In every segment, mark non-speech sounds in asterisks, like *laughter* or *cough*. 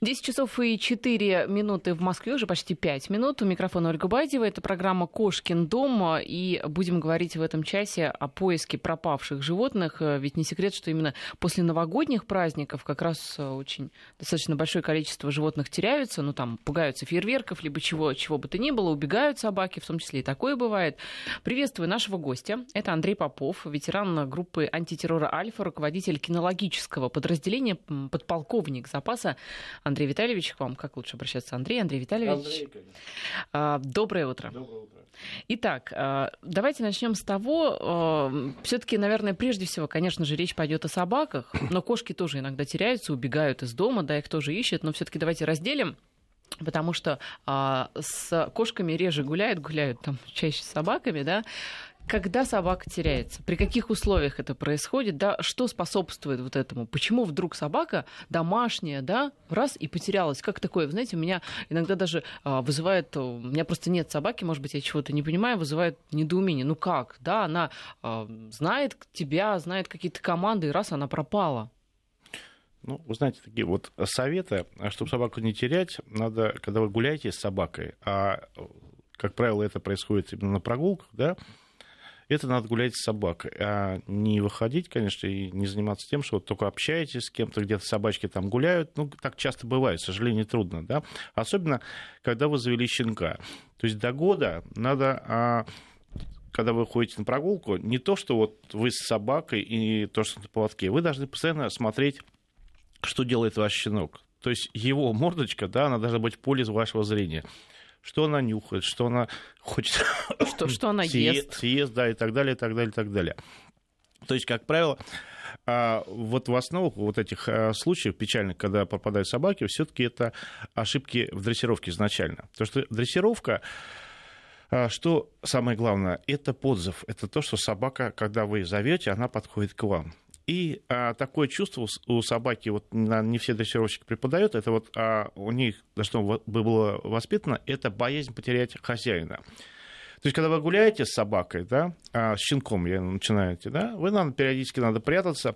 10 часов и 4 минуты в Москве, уже почти 5 минут. У микрофона Ольга Бадева. Это программа «Кошкин дом». И будем говорить в этом часе о поиске пропавших животных. Ведь не секрет, что именно после новогодних праздников как раз очень достаточно большое количество животных теряются. Ну, там, пугаются фейерверков, либо чего, чего бы то ни было. Убегают собаки, в том числе и такое бывает. Приветствую нашего гостя. Это Андрей Попов, ветеран группы антитеррора «Альфа», руководитель кинологического подразделения, подполковник запаса Андрей Витальевич, к вам как лучше обращаться? Андрей, Андрей Витальевич. Андрей, а, Доброе утро. Доброе утро. Итак, а, давайте начнем с того, а, все-таки, наверное, прежде всего, конечно же, речь пойдет о собаках, но кошки тоже иногда теряются, убегают из дома, да, их тоже ищут, но все-таки давайте разделим потому что а, с кошками реже гуляют, гуляют там чаще с собаками, да. Когда собака теряется? При каких условиях это происходит? Да, что способствует вот этому? Почему вдруг собака домашняя, да, раз и потерялась? Как такое? Вы знаете, меня иногда даже а, вызывает... У меня просто нет собаки, может быть, я чего-то не понимаю, вызывает недоумение. Ну как? Да, она а, знает тебя, знает какие-то команды, и раз она пропала. Ну, вы знаете, такие вот советы, чтобы собаку не терять, надо, когда вы гуляете с собакой, а, как правило, это происходит именно на прогулках, да, это надо гулять с собакой, а не выходить, конечно, и не заниматься тем, что вот только общаетесь с кем-то, где-то собачки там гуляют. Ну, так часто бывает, к сожалению, трудно, да. Особенно, когда вы завели щенка. То есть до года надо а, когда вы ходите на прогулку, не то, что вот вы с собакой и то, что на поводке, вы должны постоянно смотреть, что делает ваш щенок. То есть его мордочка, да, она должна быть в поле вашего зрения что она нюхает, что она хочет... Что, что она ест. Съест, да, и так далее, и так далее, и так далее. То есть, как правило, а, вот в основу вот этих а, случаев печальных, когда попадают собаки, все-таки это ошибки в дрессировке изначально. Потому что дрессировка а, что самое главное, это подзыв. Это то, что собака, когда вы зовете, она подходит к вам. И а, такое чувство у собаки, вот не все дрессировщики преподают, это вот а, у них, что было воспитано, это боязнь потерять хозяина. То есть, когда вы гуляете с собакой, да, а, с щенком я начинаете, да, вы надо периодически надо прятаться,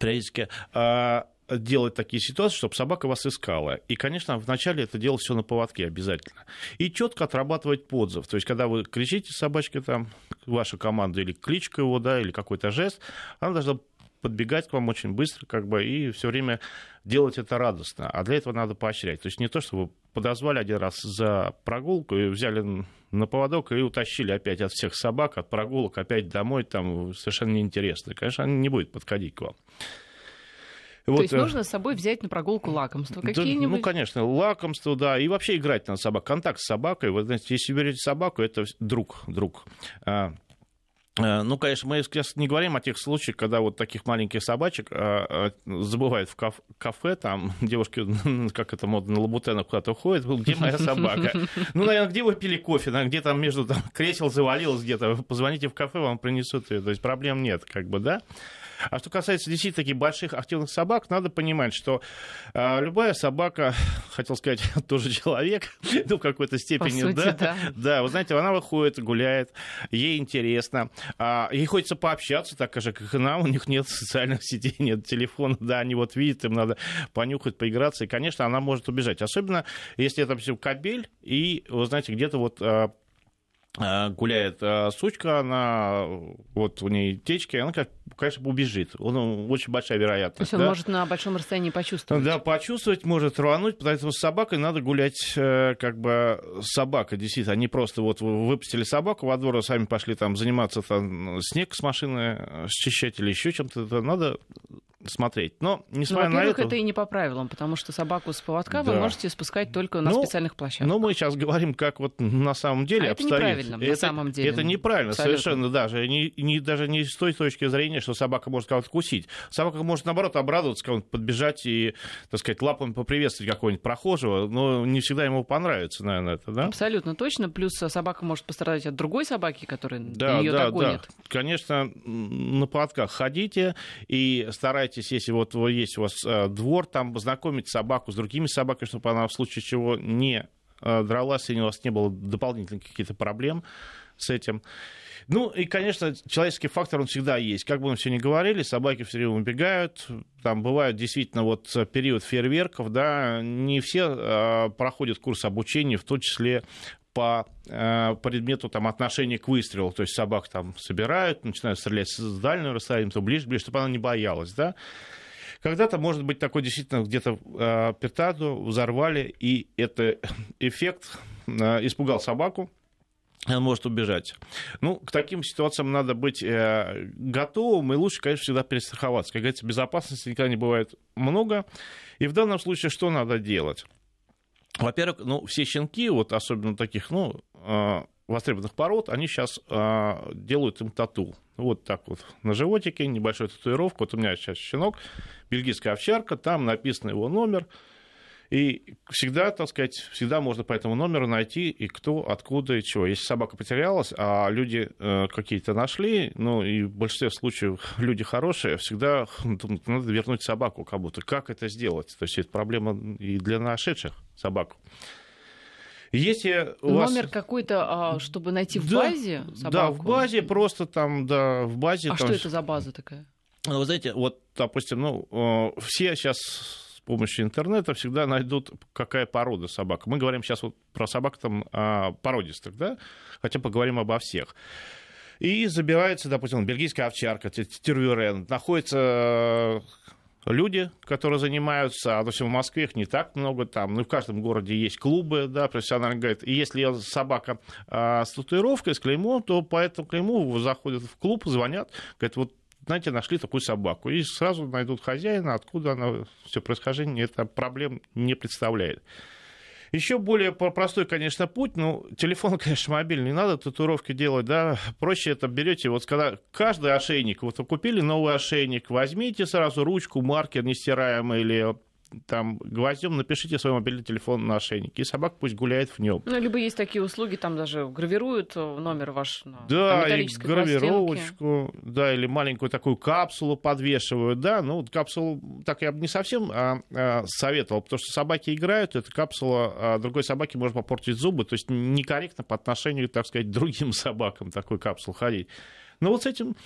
периодически а, делать такие ситуации, чтобы собака вас искала. И, конечно, вначале это делать все на поводке обязательно. И четко отрабатывать подзыв. То есть, когда вы кричите собачке, там, ваша команда или кличка его, да, или какой-то жест, она должна подбегать к вам очень быстро, как бы, и все время делать это радостно. А для этого надо поощрять. То есть не то, что вы подозвали один раз за прогулку и взяли на поводок и утащили опять от всех собак, от прогулок опять домой, там совершенно неинтересно. Конечно, она не будет подходить к вам. Вот, То есть э, нужно с собой взять на прогулку лакомства какие-нибудь? ну, конечно, лакомство, да, и вообще играть на собак. Контакт с собакой, вы знаете, если берете собаку, это друг, друг. Э, ну, конечно, мы сейчас не говорим о тех случаях, когда вот таких маленьких собачек а, а, забывают в кафе, кафе, там *laughs* девушки, как это модно, на лабутенах куда-то уходят, где моя собака? *laughs* Ну, наверное, где вы пили кофе, где там между там, *laughs* кресел завалилось где-то, позвоните в кафе, вам принесут ее, то есть проблем нет, как бы, да? А что касается действительно таких больших активных собак, надо понимать, что э, любая собака, *laughs* хотел сказать, *laughs* тоже человек, *laughs* ну, в какой-то степени, сути, да, да. Да, вы знаете, она выходит, гуляет, ей интересно, а, ей хочется пообщаться, так же, как и нам, у них нет социальных сетей, нет телефона, да, они вот видят, им надо понюхать, поиграться, и, конечно, она может убежать. Особенно, если это все кабель, и, вы знаете, где-то вот а, гуляет а, сучка, она вот у ней течки, она, конечно, убежит. Он, очень большая вероятность. То есть он да? может на большом расстоянии почувствовать. Да, почувствовать, может рвануть, поэтому с собакой надо гулять э, как бы собака, действительно, они просто вот выпустили собаку во двор, а сами пошли там заниматься там, снег с машины э, счищать или еще чем-то, надо смотреть. Но, несмотря ну, на это... это и не по правилам, потому что собаку с поводка да. вы можете спускать только на ну, специальных площадках. Ну, мы сейчас говорим, как вот на самом деле а обстоит. это неправильно, это, на самом деле. Это неправильно, Абсолютно. совершенно даже. Не, не, даже не с той точки зрения, что собака может кого-то кусить. Собака может, наоборот, обрадоваться, кого-то подбежать и, так сказать, лапами поприветствовать какого-нибудь прохожего, но не всегда ему понравится, наверное, это, да? Абсолютно точно. Плюс собака может пострадать от другой собаки, которая да, ее да, догонит. Да. Конечно, на поводках ходите и старайтесь, если вот есть у вас э, двор, там познакомить собаку с другими собаками, чтобы она в случае чего не э, дралась, и у вас не было дополнительных каких-то проблем с этим. Ну и, конечно, человеческий фактор, он всегда есть. Как бы мы все ни говорили, собаки все время убегают. Там бывает действительно вот период фейерверков, да, не все э, проходят курс обучения, в том числе по э, предмету там, отношения к выстрелу. То есть собак там собирают, начинают стрелять с дальнего расстояния, то ближе, ближе, чтобы она не боялась, да. Когда-то, может быть, такой действительно где-то э, петарду взорвали, и это *laughs* эффект э, испугал собаку, он может убежать. Ну, к таким ситуациям надо быть э, готовым, и лучше, конечно, всегда перестраховаться. Как говорится, безопасности никогда не бывает много. И в данном случае что надо делать? Во-первых, ну, все щенки, вот особенно таких, ну, э, востребованных пород, они сейчас э, делают им тату. Вот так вот на животике, небольшая татуировка. Вот у меня сейчас щенок, бельгийская овчарка, там написан его номер – и всегда, так сказать, всегда можно по этому номеру найти и кто, откуда и чего. Если собака потерялась, а люди э, какие-то нашли, ну и в большинстве случаев *laughs* люди хорошие, всегда *laughs* надо вернуть собаку кому-то. Как это сделать? То есть это проблема и для нашедших собаку. Если у Номер вас... какой-то, а, чтобы найти в да, базе собаку? Да, в базе просто там, да, в базе. А там... что это за база такая? Вы знаете, вот, допустим, ну, э, все сейчас помощью интернета всегда найдут, какая порода собак. Мы говорим сейчас вот про собак там а, породистых, да, хотя поговорим обо всех. И забирается, допустим, бельгийская овчарка, тервюрен, находится э, люди, которые занимаются, а допустим, в Москве их не так много, там, ну, в каждом городе есть клубы, да, профессиональные, говорят, и если собака а, с татуировкой, с клеймом, то по этому клейму заходят в клуб, звонят, говорят, вот знаете, нашли такую собаку. И сразу найдут хозяина, откуда она, все происхождение, это проблем не представляет. Еще более простой, конечно, путь, ну, телефон, *laughs* конечно, мобильный, не надо татуировки делать, да, проще это берете, вот когда каждый ошейник, вот вы купили новый ошейник, возьмите сразу ручку, маркер нестираемый или там гвоздем напишите свой мобильный телефон на ошейнике, и собака пусть гуляет в нем. Ну, либо есть такие услуги, там даже гравируют э, номер ваш на Да, и гравировочку, да, или маленькую такую капсулу подвешивают, да, ну, капсулу так я бы не совсем а, а, советовал, потому что собаки играют, эта капсула а другой собаке может попортить зубы, то есть некорректно по отношению, так сказать, к другим *laughs* собакам такой капсул ходить. Но вот с этим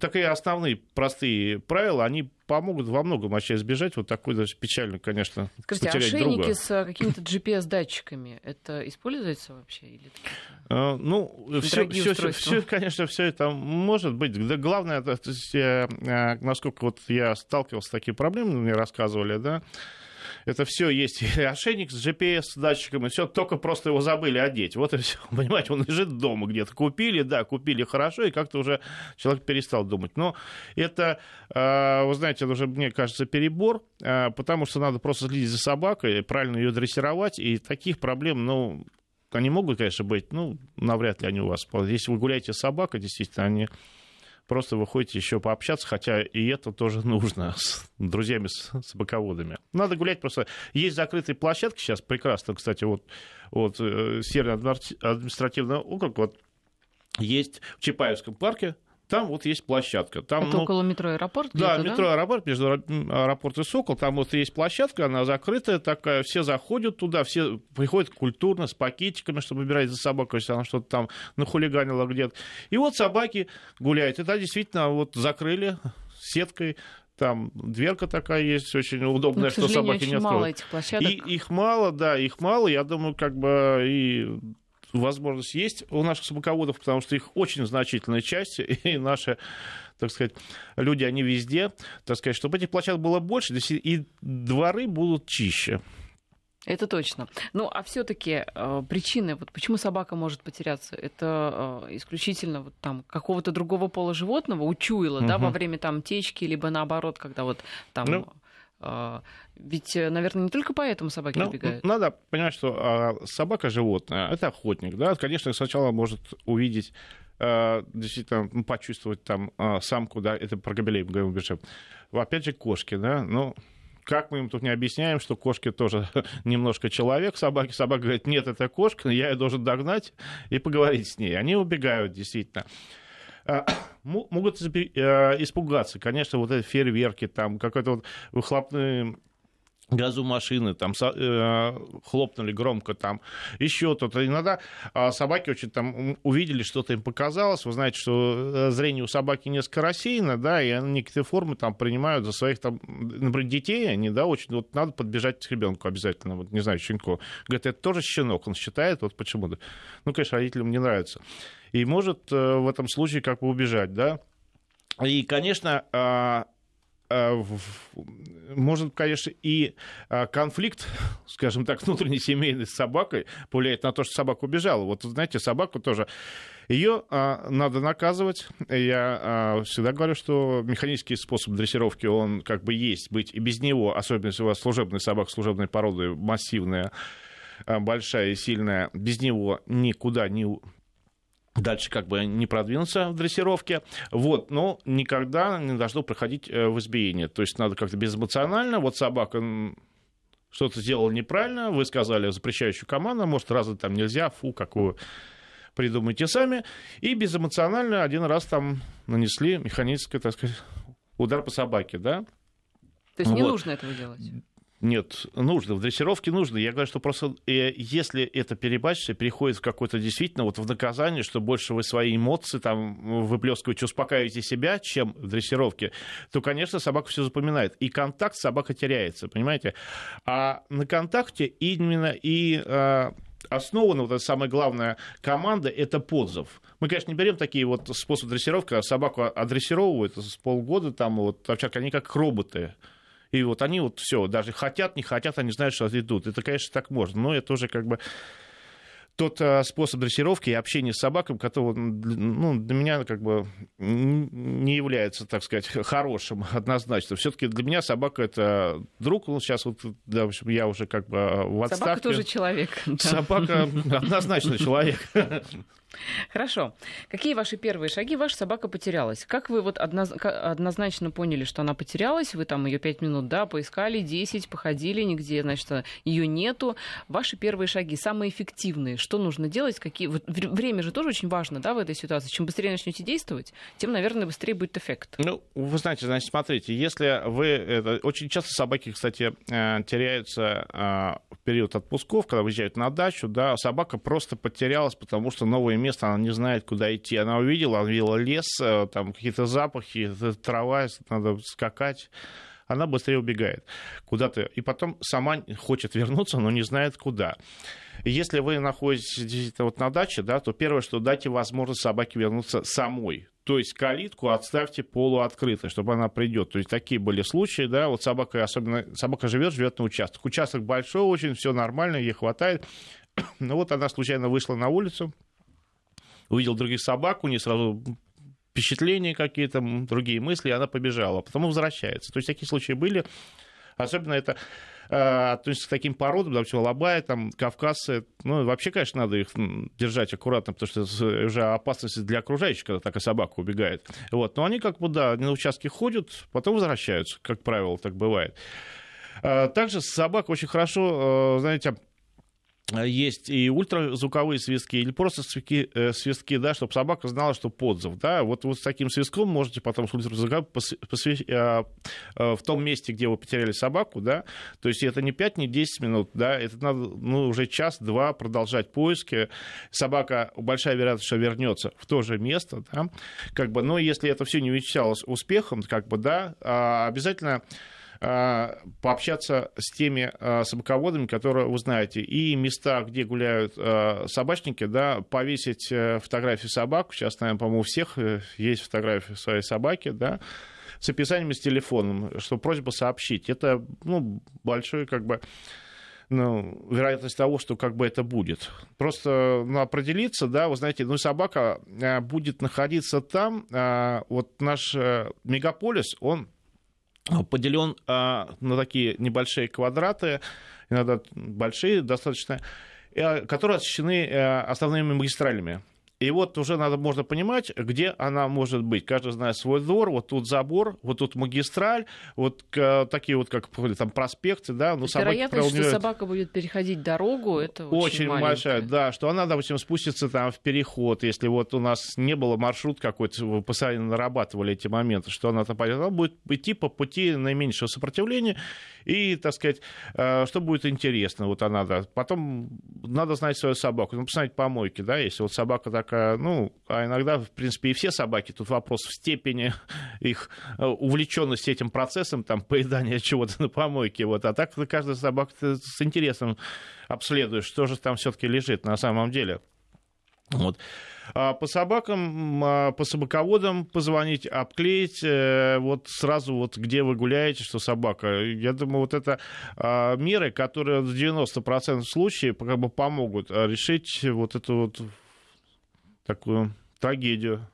такие основные простые правила, они помогут во многом вообще избежать вот такой даже печально, конечно, Скажите, потерять ошейники друга. с э, какими-то GPS-датчиками, это используется вообще? Или а, ну, все, все, все, конечно, все это может быть. Да, главное, то есть, э, насколько вот я сталкивался с такими проблемами, мне рассказывали, да, это все есть. И ошейник с GPS-датчиком, и все, только просто его забыли одеть. Вот и все. *laughs* Понимаете, он лежит дома где-то. Купили, да, купили хорошо, и как-то уже человек перестал думать. Но это, а, вы знаете, это уже, мне кажется, перебор, а, потому что надо просто следить за собакой, правильно ее дрессировать, и таких проблем, ну, они могут, конечно, быть, ну, навряд ли они у вас. Если вы гуляете с собакой, действительно, они просто вы ходите еще пообщаться, хотя и это тоже нужно *laughs* с друзьями, с собаководами. Надо гулять просто. Есть закрытые площадки сейчас, прекрасно, кстати, вот, вот э, Северный административный округ, вот есть в Чапаевском парке там вот есть площадка. Там, Это ну, около метро аэропорт? Да, метро аэропорт, между аэропорт и Сокол. Там вот есть площадка, она закрытая такая, все заходят туда, все приходят культурно, с пакетиками, чтобы убирать за собакой, если она что-то там нахулиганила где-то. И вот собаки гуляют. Это действительно вот закрыли сеткой, там дверка такая есть, очень удобная, Но, что собаки не мало этих площадок. И их мало, да, их мало. Я думаю, как бы и возможность есть у наших собаководов, потому что их очень значительная часть, *laughs* и наши так сказать, люди, они везде, так сказать, чтобы этих площадок было больше, и дворы будут чище. Это точно. Ну, а все-таки э, причины, вот почему собака может потеряться, это э, исключительно вот там какого-то другого пола животного учуяла, угу. да, во время там течки, либо наоборот, когда вот там ну, ведь, э, наверное, не только поэтому собаки ну, убегают. Надо понимать, что а, собака животное, это охотник, да, конечно, сначала может увидеть а, действительно ну, почувствовать там самку, да, это про гобелей мы говорим уже. Опять же, кошки, да, ну, как мы им тут не объясняем, что кошки тоже *laughs* немножко человек, собаки, собака говорит, нет, это кошка, я ее должен догнать и поговорить с ней. Они убегают, действительно. *coughs* А, могут э, испугаться, конечно, вот эти фейерверки, там какой-то вот выхлопные газу машины, там э, хлопнули громко, там еще то-то. Иногда э, собаки очень там увидели, что-то им показалось. Вы знаете, что э, зрение у собаки несколько рассеяно, да, и они некоторые формы там принимают за своих там, например, детей, они, да, очень, вот надо подбежать к ребенку обязательно, вот, не знаю, щенку. Говорят, это тоже щенок, он считает, вот почему-то. Ну, конечно, родителям не нравится. И может э, в этом случае как бы убежать, да. И, конечно, Э, может, конечно, и э, конфликт, *laughs* скажем так, внутренний семейный с собакой повлияет на то, что собака убежала. Вот, знаете, собаку тоже ее а, надо наказывать. Я а, всегда говорю, что механический способ дрессировки, он как бы есть быть, и без него, особенно если у вас служебная собака служебной породы, массивная, большая и сильная, без него никуда не дальше как бы не продвинуться в дрессировке, вот, но никогда не должно проходить э, в избиение. То есть надо как-то безэмоционально, вот собака что-то сделала неправильно, вы сказали запрещающую команду, может, раза там нельзя, фу, какую придумайте сами, и безэмоционально один раз там нанесли механический, так сказать, удар по собаке, да? То есть вот. не нужно этого делать? Нет, нужно. В дрессировке нужно. Я говорю, что просто э, если это перебачится, переходит в какое-то действительно вот в наказание, что больше вы свои эмоции там выплескиваете, успокаиваете себя, чем в дрессировке, то, конечно, собака все запоминает. И контакт собака теряется, понимаете? А на контакте именно и э, основана вот эта самая главная команда, это подзов. Мы, конечно, не берем такие вот способы дрессировки, когда собаку адрессировывают с полгода, там вот овчарка, они как роботы. И вот они вот все, даже хотят, не хотят, они знают, что идут. Это, конечно, так можно, но это уже как бы тот а, способ дрессировки и общения с собакой, который ну, для меня как бы не является, так сказать, хорошим *laughs* однозначно. Все-таки для меня собака это друг. Ну, сейчас вот, да, в общем, я уже как бы а, в отставке. Собака тоже человек. *laughs* Собака однозначно человек. *laughs* Хорошо. Какие ваши первые шаги? Ваша собака потерялась. Как вы вот однозначно поняли, что она потерялась? Вы там ее пять минут, да, поискали, 10, походили, нигде, значит, ее нету. Ваши первые шаги, самые эффективные. Что нужно делать? Какие... Время же тоже очень важно, да, в этой ситуации. Чем быстрее начнете действовать, тем, наверное, быстрее будет эффект. Ну, вы знаете, значит, смотрите, если вы... Это... Очень часто собаки, кстати, э, теряются э, в период отпусков, когда выезжают на дачу, да, собака просто потерялась, потому что новые место, она не знает, куда идти. Она увидела, она видела лес, э, там какие-то запахи, трава, надо скакать она быстрее убегает куда-то. И потом сама хочет вернуться, но не знает куда. если вы находитесь вот на даче, да, то первое, что дайте возможность собаке вернуться самой. То есть калитку отставьте полуоткрытой, чтобы она придет. То есть такие были случаи, да, вот собака, особенно собака живет, живет на участок. Участок большой очень, все нормально, ей хватает. *coughs* Но вот она случайно вышла на улицу, увидел других собак, у нее сразу впечатления какие-то, другие мысли, и она побежала, а потом возвращается. То есть такие случаи были. Особенно это э, относится к таким породам, допустим, лобая, там, кавказцы, ну, вообще, конечно, надо их держать аккуратно, потому что это уже опасность для окружающих, когда такая собака убегает. Вот. Но они как бы, да, на участке ходят, потом возвращаются, как правило, так бывает. Э, также собака очень хорошо, э, знаете, есть и ультразвуковые свистки, или просто свистки, э, свистки да, чтобы собака знала, что подзов. Да? Вот, вот с таким свистком можете потом с ультразвуковым э, в том месте, где вы потеряли собаку, да, то есть это не 5, не 10 минут, да, это надо ну, уже час-два продолжать поиски. Собака, большая вероятность, что вернется в то же место, да, как бы, но если это все не увенчалось успехом, как бы, да, а обязательно пообщаться с теми а, собаководами, которые вы знаете, и места, где гуляют а, собачники, да, повесить э, фотографии собак, сейчас, наверное, по-моему, у всех э, есть фотографии своей собаки, да, с описанием с телефоном, что просьба сообщить. Это, ну, большой, как бы, ну, вероятность того, что как бы это будет. Просто ну, определиться, да, вы знаете, ну, собака будет находиться там, вот наш э, мегаполис, он поделен а, на такие небольшие квадраты, иногда большие достаточно, э, которые освещены э, основными магистралями. И вот уже надо, можно понимать, где она может быть. Каждый знает свой двор, вот тут забор, вот тут магистраль, вот такие вот, как там, проспекты, да. Но собаки, Вероятность, что собака будет переходить дорогу, это очень, очень большая, да, что она, допустим, спустится там в переход, если вот у нас не было маршрут какой-то, вы постоянно нарабатывали эти моменты, что она там пойдет, она будет идти по пути наименьшего сопротивления, и, так сказать, э, что будет интересно, вот она, да. Потом надо знать свою собаку, ну, посмотреть помойки, да, если вот собака такая, ну, а иногда, в принципе, и все собаки, тут вопрос в степени *laughs* их э, увлеченности этим процессом, там, поедания *laughs* чего-то на помойке, вот, а так каждая собака с интересом обследуешь, что же там все-таки лежит на самом деле. Вот. А по собакам, а, по собаководам позвонить, обклеить, э, вот сразу вот где вы гуляете, что собака. Я думаю, вот это а, меры, которые в 90% случаев как бы помогут решить вот эту вот такую трагедию.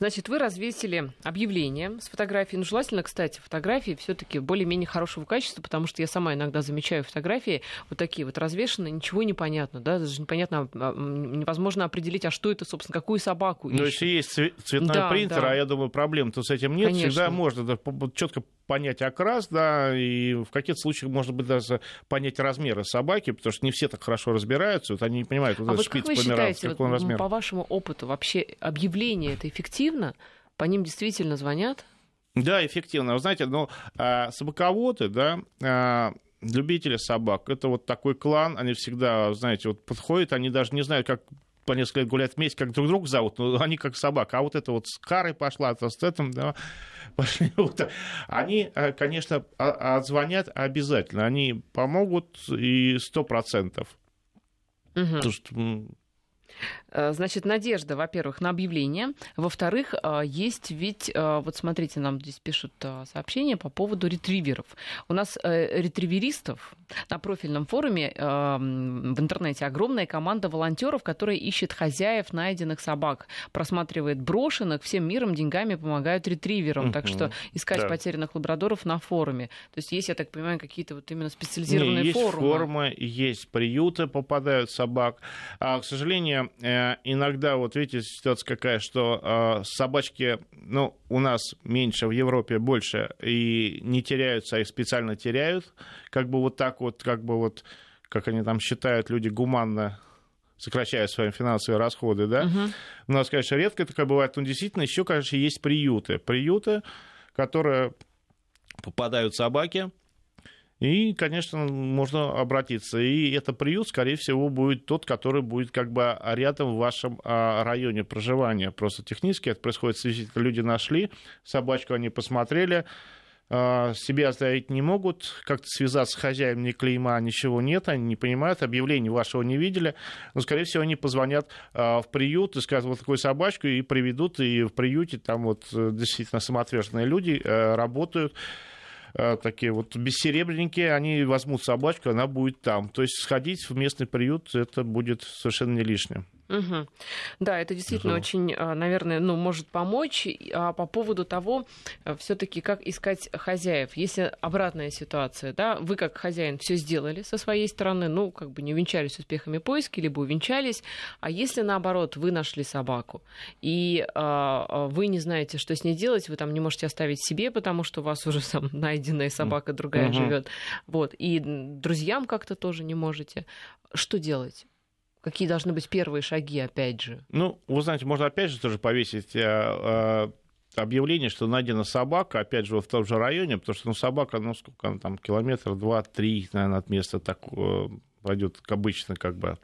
Значит, вы развесили объявление с фотографией. Ну, желательно, кстати, фотографии все-таки более-менее хорошего качества, потому что я сама иногда замечаю фотографии вот такие вот развешенные, ничего не понятно, да, даже непонятно, а, невозможно определить, а что это, собственно, какую собаку Ну, если есть цветной да, принтер, да. а я думаю, проблем-то с этим нет, Конечно. всегда можно да, четко понять окрас, да, и в каких-то случаях, может быть, даже понять размеры собаки, потому что не все так хорошо разбираются, вот они не понимают, вот а этот вот шпиц как вы считаете, вот, размер. по вашему опыту, вообще объявление это эффективно? По ним действительно звонят? Да, эффективно. Вы знаете, ну, а, собаководы, да, а, любители собак, это вот такой клан, они всегда, знаете, вот подходят, они даже не знают, как по несколько лет гулять вместе, как друг друга зовут, но они как собака. А вот это вот с Карой пошла, то с этим, да, *laughs* пошли. Вот. Они, э, конечно, отзвонят обязательно. Они помогут и сто процентов. Угу. Э, значит, надежда, во-первых, на объявление. Во-вторых, э, есть ведь, э, вот смотрите, нам здесь пишут сообщения по поводу ретриверов. У нас ретриверистов на профильном форуме в интернете огромная команда волонтеров, которая ищет хозяев найденных собак, просматривает брошенных, всем миром деньгами помогают ретриверам. Так что искать да. потерянных лабрадоров на форуме. То есть есть, я так понимаю, какие-то вот именно специализированные Не, есть форумы. форумы, есть приюты, попадают собак. А, к сожалению, иногда, вот видите, ситуация какая, что э, собачки, ну, у нас меньше, в Европе больше, и не теряются, а их специально теряют, как бы вот так вот, как бы вот, как они там считают, люди гуманно сокращая свои финансовые расходы, да. Uh-huh. У нас, конечно, редко такое бывает, но действительно еще, конечно, есть приюты. Приюты, которые попадают собаки, и, конечно, можно обратиться. И это приют, скорее всего, будет тот, который будет как бы рядом в вашем а, районе проживания. Просто технически это происходит люди нашли, собачку они посмотрели, а, себе оставить не могут, как-то связаться с хозяином, ни клейма, ничего нет, они не понимают, объявления вашего не видели, но, скорее всего, они позвонят а, в приют и скажут, вот такую собачку, и приведут, и в приюте там вот э, действительно самоотверженные люди э, работают, такие вот бессеребренники, они возьмут собачку, она будет там. То есть сходить в местный приют, это будет совершенно не лишним. Угу. Да, это действительно Здорово. очень, а, наверное, ну, может помочь. А по поводу того, э, все-таки как искать хозяев. Если обратная ситуация, да, вы как хозяин все сделали со своей стороны, ну, как бы не увенчались успехами поиски, либо увенчались. А если наоборот, вы нашли собаку, и а, вы не знаете, что с ней делать, вы там не можете оставить себе, потому что у вас уже сам *laughs* найденная собака другая угу. живет. Вот. И друзьям как-то тоже не можете. Что делать? Какие должны быть первые шаги, опять же? Ну, вы знаете, можно опять же тоже повесить а, а, объявление, что найдена собака, опять же, в том же районе, потому что ну, собака, ну, сколько она там, километр, два, три, наверное, от места так э, пойдет, как обычно, как бы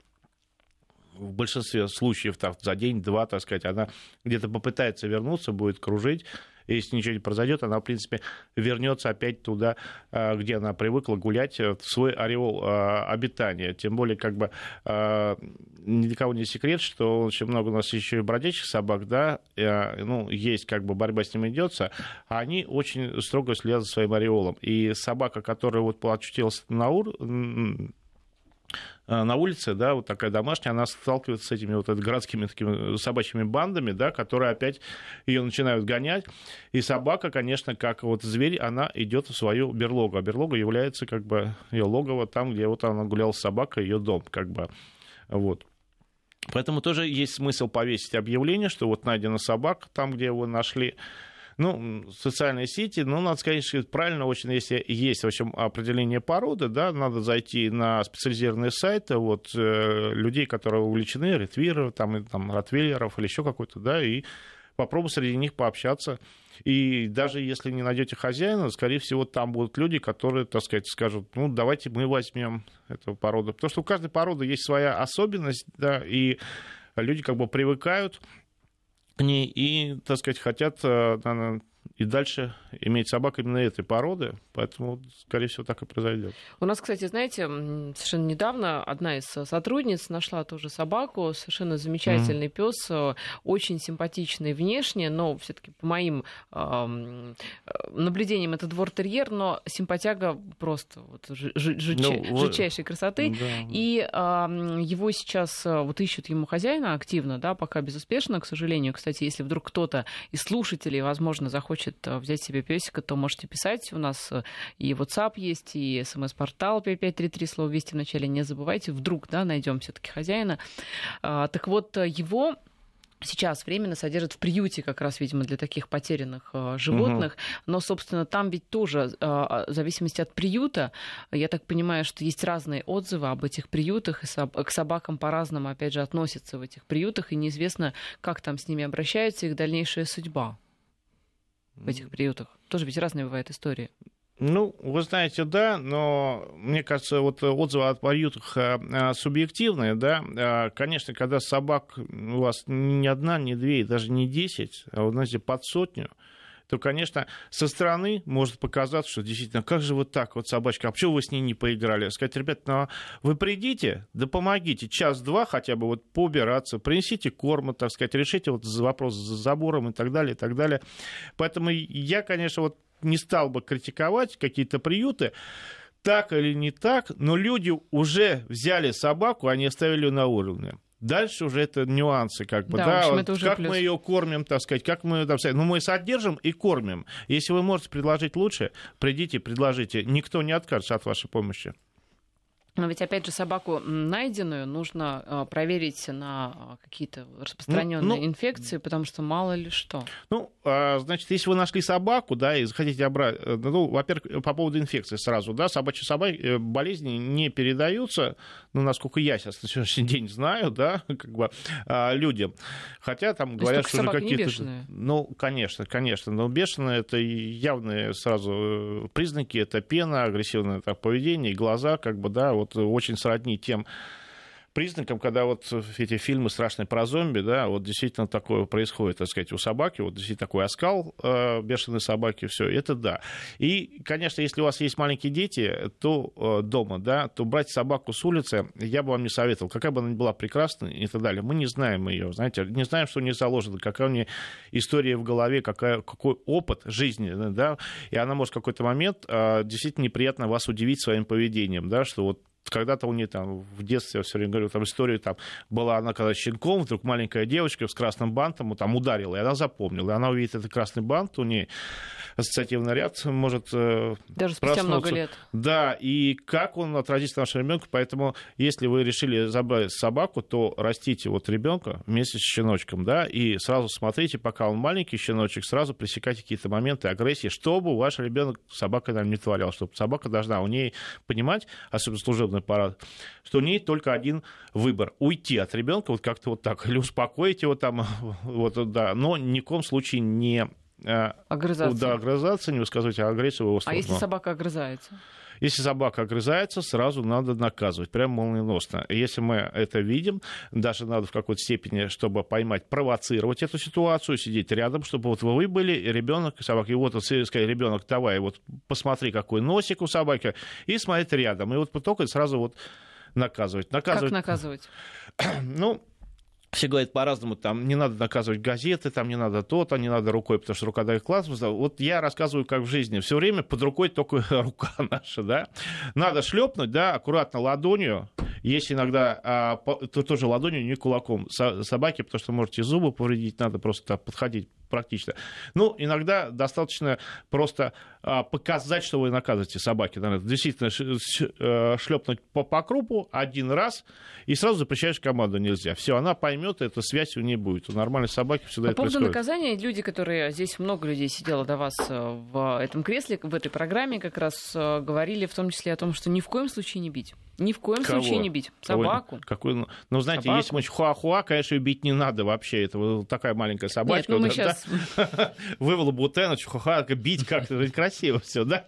в большинстве случаев там, за день-два, так сказать, она где-то попытается вернуться, будет кружить, если ничего не произойдет, она, в принципе, вернется опять туда, а, где она привыкла гулять, э, в свой ореол а, обитания. Тем более, как бы а, ни для кого не секрет, что очень много у нас еще и бродячих собак, да, ну, есть как бы борьба с ним идется, а они очень строго следят за своим ореолом. И собака, которая вот очутилась на ур на улице, да, вот такая домашняя, она сталкивается с этими вот городскими такими собачьими бандами, да, которые опять ее начинают гонять. И собака, конечно, как вот зверь, она идет в свою берлогу. А берлога является как бы ее логово там, где вот она гуляла с собакой, ее дом, как бы. Вот. Поэтому тоже есть смысл повесить объявление, что вот найдена собака там, где его нашли. Ну, социальные сети, ну, надо сказать, что правильно очень, если есть, в общем, определение породы, да, надо зайти на специализированные сайты, вот, э, людей, которые увлечены, ретвиров, там, там, ротвейлеров или еще какой-то, да, и попробуй среди них пообщаться. И даже если не найдете хозяина, скорее всего, там будут люди, которые, так сказать, скажут, ну, давайте мы возьмем эту породу. Потому что у каждой породы есть своя особенность, да, и люди как бы привыкают к ней и, так сказать, хотят наверное, и дальше иметь собак именно этой породы, поэтому, скорее всего, так и произойдет. У нас, кстати, знаете, совершенно недавно одна из сотрудниц нашла тоже собаку, совершенно замечательный mm-hmm. пес, очень симпатичный внешне, но все-таки по моим э, наблюдениям это двор-терьер, но симпатяга просто вот, жи- жи- ну, жутчайшей красоты. Да. И э, его сейчас вот ищут ему хозяина активно, да, пока безуспешно, к сожалению. Кстати, если вдруг кто-то из слушателей, возможно, захочет хочет э, взять себе песика, то можете писать. У нас э, и WhatsApp есть, и смс-портал 5533, слово «Вести» в начале не забывайте. Вдруг, да, найдем все таки хозяина. А, так вот, э, его сейчас временно содержат в приюте как раз, видимо, для таких потерянных э, животных. Угу. Но, собственно, там ведь тоже, э, в зависимости от приюта, я так понимаю, что есть разные отзывы об этих приютах, и соб- к собакам по-разному, опять же, относятся в этих приютах, и неизвестно, как там с ними обращаются, их дальнейшая судьба в этих приютах? Тоже ведь разные бывают истории. Ну, вы знаете, да, но мне кажется, вот отзывы от приютах а, субъективные, да. А, конечно, когда собак у вас не одна, не две, и даже не десять, а вот, знаете, под сотню, то, конечно, со стороны может показаться, что действительно, как же вот так вот собачка, а почему вы с ней не поиграли? Сказать, ребят, ну вы придите, да помогите, час-два хотя бы вот поубираться, принесите корма, так сказать, решите вот вопрос с забором и так далее, и так далее. Поэтому я, конечно, вот не стал бы критиковать какие-то приюты, так или не так, но люди уже взяли собаку, они оставили ее на уровне. Дальше уже это нюансы, как бы, да, да общем, вот как плюс. мы ее кормим, так сказать, как мы ее, ну, мы содержим и кормим. Если вы можете предложить лучше, придите, предложите. Никто не откажется от вашей помощи. Но ведь, опять же, собаку найденную нужно а, проверить на а, какие-то распространенные ну, ну, инфекции, потому что мало ли что. Ну, а, значит, если вы нашли собаку, да, и захотите обрать, э, ну, во-первых, по поводу инфекции сразу, да, собачьи собаки, э, болезни не передаются, ну, насколько я сейчас на сегодняшний *laughs* день знаю, да, как бы людям. Хотя там говорят, что уже какие-то... Ну, конечно, конечно, но бешеные это явные сразу э, признаки, это пена, агрессивное так, поведение, и глаза, как бы, да, вот вот очень сродни тем признаком, когда вот эти фильмы страшные про зомби, да, вот действительно такое происходит, так сказать, у собаки, вот действительно такой оскал э, бешеной собаки, все, это да. И, конечно, если у вас есть маленькие дети, то э, дома, да, то брать собаку с улицы я бы вам не советовал, какая бы она ни была прекрасная и так далее. Мы не знаем ее, знаете, не знаем, что у нее заложено, какая у нее история в голове, какая, какой опыт жизни, да, и она может в какой-то момент э, действительно неприятно вас удивить своим поведением, да, что вот когда-то у нее там в детстве, я все время говорю, там история там была, она когда щенком, вдруг маленькая девочка с красным бантом там ударила, и она запомнила. И она увидит этот красный бант, у нее ассоциативный ряд может э, Даже спустя много лет. Да, и как он отразится на нашего ребенка, поэтому если вы решили забрать собаку, то растите вот ребенка вместе с щеночком, да, и сразу смотрите, пока он маленький щеночек, сразу пресекайте какие-то моменты агрессии, чтобы ваш ребенок собакой там не творял, чтобы собака должна у ней понимать, особенно служебный парад, что у ней только один выбор — уйти от ребенка вот как-то вот так, или успокоить его там, *laughs* вот, да, но ни в коем случае не огрызаться. Да, огрызаться, не высказывать агрессию в его сторону. А если собака огрызается? Если собака огрызается, сразу надо наказывать, прям молниеносно. Если мы это видим, даже надо в какой-то степени, чтобы поймать, провоцировать эту ситуацию, сидеть рядом, чтобы вот вы были, ребенок, собака, и вот, вот сказать, ребенок, давай, вот посмотри, какой носик у собаки, и смотреть рядом. И вот только сразу вот наказывать. наказывать. Как наказывать? *clears throat* Ну, все говорят по-разному, там не надо наказывать газеты, там не надо то-то, не надо рукой, потому что рука дает класс. Вот я рассказываю, как в жизни. Все время под рукой только *laughs* рука наша, да. Надо шлепнуть, да, аккуратно ладонью. Есть иногда а, то, тоже ладонью, не кулаком собаки, потому что можете зубы повредить, надо просто подходить практично. Ну, иногда достаточно просто а, показать, что вы наказываете собаки. Действительно э, шлепнуть по, по крупу один раз, и сразу запрещаешь команду нельзя. Все, она поймет, эта связь у нее будет. У нормальной собаки всегда по это поводу происходит. наказания, люди, которые... Здесь много людей сидело до вас э, в этом кресле, в этой программе как раз э, говорили в том числе о том, что ни в коем случае не бить. Ни в коем Кого? случае не бить. Собаку. Какой, ну, знаете, Собаку. если мы хуахуа, конечно, ее бить не надо вообще. Это вот такая маленькая собачка. Нет, ну мы вот, да. Вывела бутена, хуахуа, бить как-то красиво все, да?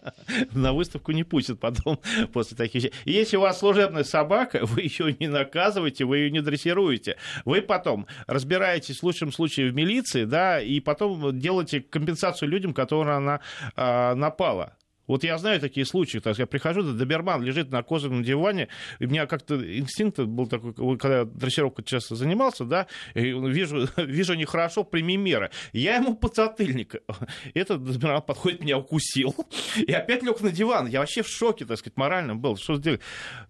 На выставку не пустят потом после таких вещей. Если у вас служебная собака, вы ее не наказываете, вы ее не дрессируете. Вы потом разбираетесь в лучшем случае в милиции, да, и потом делаете компенсацию людям, которым она а, напала. Вот я знаю такие случаи, так, я прихожу, доберман лежит на кожаном диване, и у меня как-то инстинкт был такой, когда я дрессировкой часто занимался, да, вижу, *laughs* вижу нехорошо, прими меры. Я ему подзатыльник. Этот доберман подходит, меня укусил, и опять лег на диван. Я вообще в шоке, так сказать, морально был. Что сделать?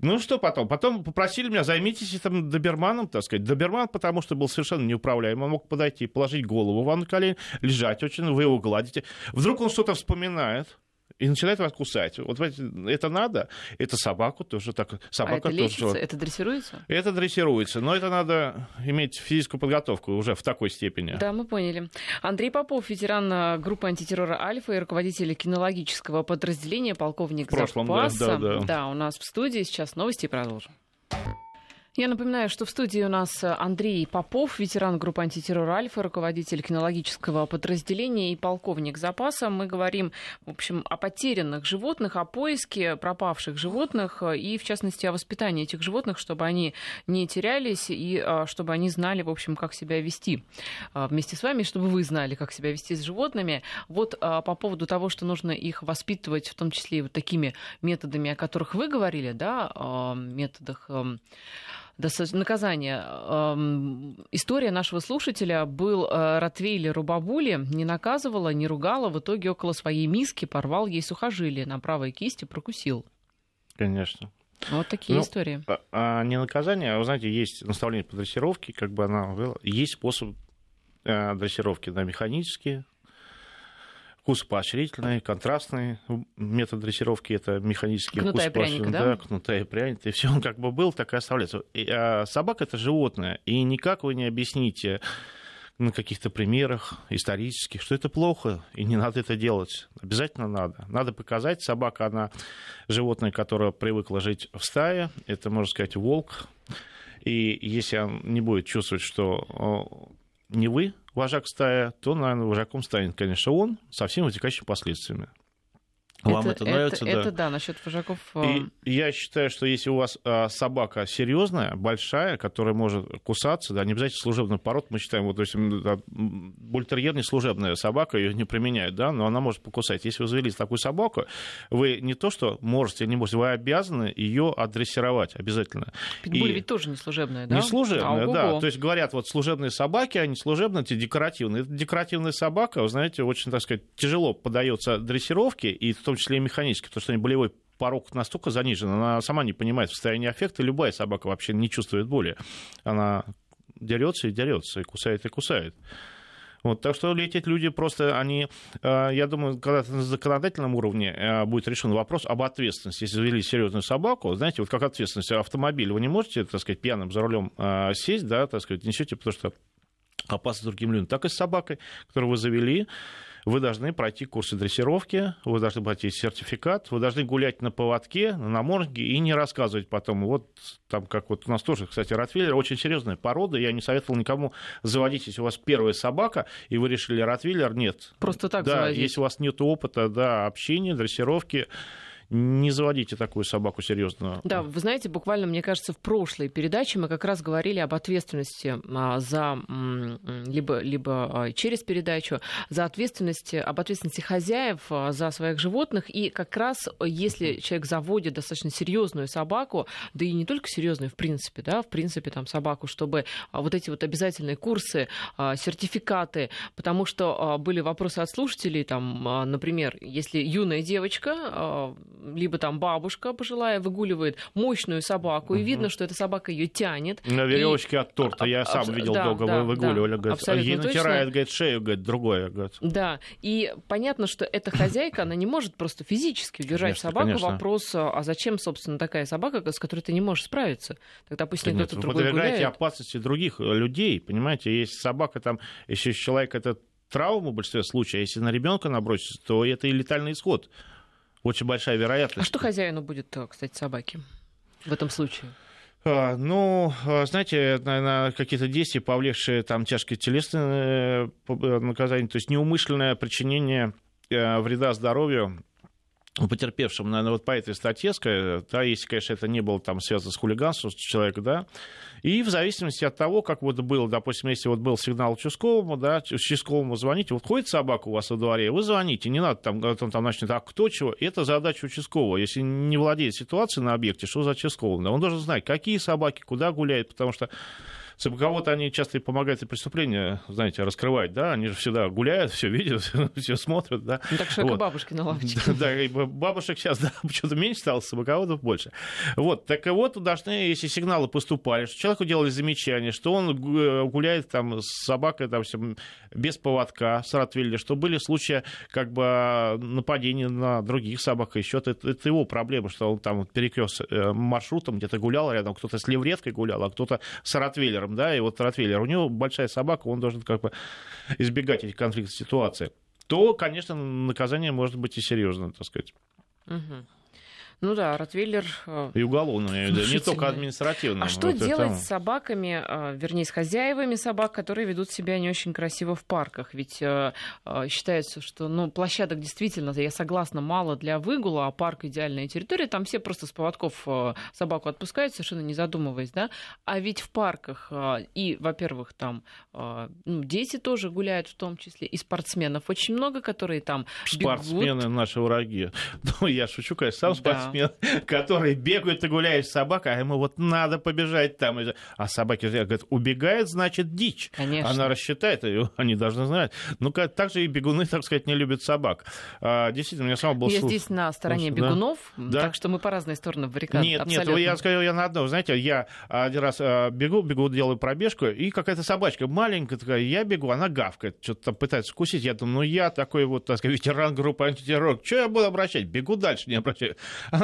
Ну что потом? Потом попросили меня, займитесь этим доберманом, так сказать. Доберман, потому что был совершенно неуправляемый, он мог подойти, положить голову вам на колени, лежать очень, вы его гладите. Вдруг он что-то вспоминает, и начинает вас кусать. Вот это надо. Это собаку тоже так. Собака а это лечится? тоже. Это дрессируется? Это дрессируется. Но это надо иметь физическую подготовку уже в такой степени. Да, мы поняли. Андрей Попов, ветеран э, группы антитеррора «Альфа» и руководитель кинологического подразделения, полковник в прошлом, запаса. Да, да, да. да, у нас в студии. Сейчас новости и продолжим. Я напоминаю, что в студии у нас Андрей Попов, ветеран группы антитеррор «Альфа», руководитель кинологического подразделения и полковник запаса. Мы говорим, в общем, о потерянных животных, о поиске пропавших животных и, в частности, о воспитании этих животных, чтобы они не терялись и а, чтобы они знали, в общем, как себя вести вместе с вами, чтобы вы знали, как себя вести с животными. Вот по поводу того, что нужно их воспитывать, в том числе и вот такими методами, о которых вы говорили, да, методах наказание. История нашего слушателя был э, Ротвейлер у бабули, не наказывала, не ругала, в итоге около своей миски порвал ей сухожилие на правой кисти, прокусил. Конечно. Вот такие ну, истории. А, а не наказание, а вы знаете, есть наставление по дрессировке, как бы она была, есть способ э, дрессировки на механические, вкусопоощрительный, контрастный метод дрессировки, это механический кнутая пряника, да? да? кнутая пряника, и все он как бы был, так и оставляется. И, а собака это животное, и никак вы не объясните на каких-то примерах исторических, что это плохо, и не надо это делать. Обязательно надо. Надо показать, собака, она животное, которое привыкло жить в стае, это, можно сказать, волк, и если он не будет чувствовать, что не вы вожак стая, то, наверное, вожаком станет, конечно, он со всеми вытекающими последствиями. Вам это, это нравится? Это, да. это да, насчет вожаков. И я считаю, что если у вас а, собака серьезная, большая, которая может кусаться, да, не обязательно служебный пород, мы считаем, вот, то есть, да, бультерьер не служебная собака, ее не применяют, да, но она может покусать. Если вы завели такую собаку, вы не то, что можете, не можете, вы обязаны ее адресировать обязательно. Питбуль И... ведь тоже не служебная, да? Не служебная, а, да. То есть говорят, вот служебные собаки, они служебные, эти декоративные. Это декоративная собака, вы знаете, очень, так сказать, тяжело поддается дрессировке, и в том числе и механически, потому что нее болевой порог настолько занижен, она сама не понимает состояние аффекта, любая собака вообще не чувствует боли. Она дерется и дерется, и кусает и кусает. Вот, так что эти люди просто, они, я думаю, когда на законодательном уровне будет решен вопрос об ответственности. Если завели серьезную собаку, знаете, вот как ответственность автомобиля, вы не можете, так сказать, пьяным за рулем сесть, да, так сказать, несете, потому что опасно другим людям, так и с собакой, которую вы завели, вы должны пройти курсы дрессировки, вы должны пройти сертификат, вы должны гулять на поводке, на наморднике и не рассказывать потом. Вот там, как вот у нас тоже, кстати, Ротвейлер, очень серьезная порода, я не советовал никому заводить, если у вас первая собака, и вы решили Ротвейлер, нет. Просто так Да, заводить. если у вас нет опыта, да, общения, дрессировки, не заводите такую собаку серьезную. Да, вы знаете, буквально, мне кажется, в прошлой передаче мы как раз говорили об ответственности а, за либо, либо а, через передачу, за ответственность, об ответственности хозяев а, за своих животных. И как раз если человек заводит достаточно серьезную собаку, да и не только серьезную, в принципе, да, в принципе, там собаку, чтобы вот эти вот обязательные курсы, сертификаты, потому что были вопросы от слушателей, там, например, если юная девочка либо там бабушка пожилая выгуливает мощную собаку, угу. и видно, что эта собака ее тянет. На веревочке и... от торта, я сам Абс... видел да, долго, да, выгуливали, да, говорит, а ей натирает, точно. говорит, шею, говорит, другое. Говорит. Да, и понятно, что эта хозяйка, она не может просто физически удержать конечно, собаку. Конечно. Вопрос, а зачем, собственно, такая собака, с которой ты не можешь справиться? Тогда пусть кто-то другой подвергаете гуляет. опасности других людей, понимаете? Если собака там, если человек это травму в большинстве случаев, а если на ребенка набросится, то это и летальный исход. Очень большая вероятность. А что хозяину будет, э, кстати, собаки в этом случае? А, ну, а, знаете, на какие-то действия, повлекшие там тяжкие телесные э, наказания, то есть неумышленное причинение э, вреда здоровью потерпевшим, наверное, вот по этой статье, да, если, конечно, это не было там связано с хулиганством человека, да, и в зависимости от того, как вот было, допустим, если вот был сигнал участковому, да, участковому звоните, вот ходит собака у вас во дворе, вы звоните, не надо там, он там начнет, а кто чего, это задача участкового. Если не владеет ситуацией на объекте, что за участковым, да, он должен знать, какие собаки, куда гуляют, потому что Собаководы, они часто и помогают и преступления, знаете, раскрывать, да, они же всегда гуляют, *laughs* все видят, *laughs* все смотрят, да. Ну, так что вот. бабушки на лавочке. Да, да, и бабушек сейчас, *laughs* да, почему-то меньше стало, собаководов больше. Вот, так и вот должны, если сигналы поступали, что человеку делали замечание, что он э, гуляет там с собакой, там, без поводка, с Ротвейлера, что были случаи как бы нападения на других собак, еще это, это его проблема, что он там перекрёст э, маршрутом, где-то гулял рядом, кто-то с левреткой гулял, а кто-то с Ротвейлером Ротвейлером, да, и вот Ротвейлер, у него большая собака, он должен как бы избегать этих конфликтных ситуаций, то, конечно, наказание может быть и серьезным, так сказать. Угу. Ну да, Ротвейлер... Э, и уголовный, не только административный. А что вот делать это... с собаками, э, вернее, с хозяевами собак, которые ведут себя не очень красиво в парках? Ведь э, считается, что ну, площадок действительно, я согласна, мало для выгула, а парк идеальная территория, там все просто с поводков собаку отпускают, совершенно не задумываясь, да? А ведь в парках и, во-первых, там ну, дети тоже гуляют в том числе, и спортсменов очень много, которые там Спортсмены бегут. наши враги. *laughs* Ну, я шучу, конечно, сам спортсмен спортсмен, который бегает и гуляет с собакой, а ему вот надо побежать там. А собаки говорят, убегает, значит, дичь. Конечно. Она рассчитает *laughs* они должны знать. Ну, так же и бегуны, так сказать, не любят собак. А, действительно, у меня сам был Я слух... здесь на стороне бегунов, да? так что мы по разные стороны баррикад. Нет, абсолютно. нет, я скажу, я на одном. Знаете, я один раз а, бегу, бегу, делаю пробежку, и какая-то собачка маленькая такая, я бегу, она гавкает, что-то там пытается вкусить. Я думаю, ну я такой вот, так сказать, ветеран группы антитеррор, что я буду обращать? Бегу дальше, не обращаю.